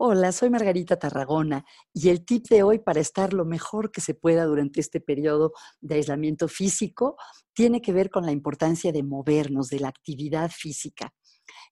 Hola, soy Margarita Tarragona y el tip de hoy para estar lo mejor que se pueda durante este periodo de aislamiento físico tiene que ver con la importancia de movernos, de la actividad física.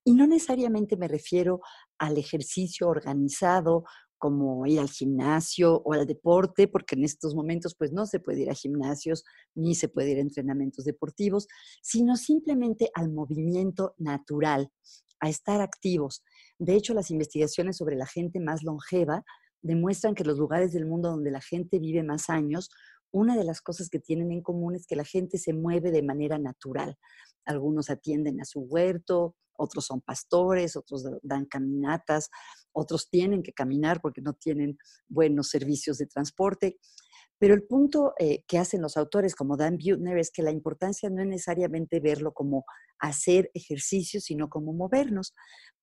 Y no necesariamente me refiero al ejercicio organizado como ir al gimnasio o al deporte, porque en estos momentos pues no se puede ir a gimnasios ni se puede ir a entrenamientos deportivos, sino simplemente al movimiento natural, a estar activos. De hecho, las investigaciones sobre la gente más longeva demuestran que los lugares del mundo donde la gente vive más años, una de las cosas que tienen en común es que la gente se mueve de manera natural. Algunos atienden a su huerto, otros son pastores, otros dan caminatas, otros tienen que caminar porque no tienen buenos servicios de transporte. Pero el punto eh, que hacen los autores como Dan Buettner es que la importancia no es necesariamente verlo como hacer ejercicio, sino como movernos.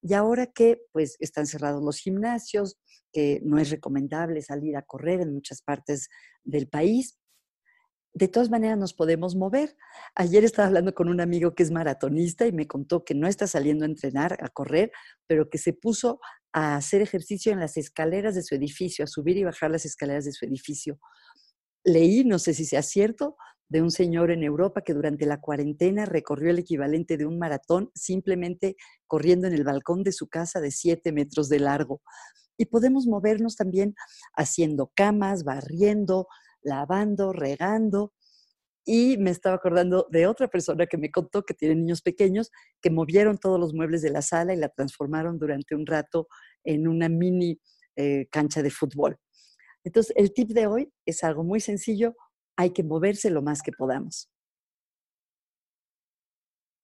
Y ahora que pues están cerrados los gimnasios, que no es recomendable salir a correr en muchas partes del país, de todas maneras nos podemos mover. Ayer estaba hablando con un amigo que es maratonista y me contó que no está saliendo a entrenar, a correr, pero que se puso a hacer ejercicio en las escaleras de su edificio, a subir y bajar las escaleras de su edificio leí, no sé si sea cierto, de un señor en Europa que durante la cuarentena recorrió el equivalente de un maratón simplemente corriendo en el balcón de su casa de siete metros de largo. Y podemos movernos también haciendo camas, barriendo, lavando, regando. Y me estaba acordando de otra persona que me contó que tiene niños pequeños que movieron todos los muebles de la sala y la transformaron durante un rato en una mini eh, cancha de fútbol. Entonces, el tip de hoy es algo muy sencillo, hay que moverse lo más que podamos.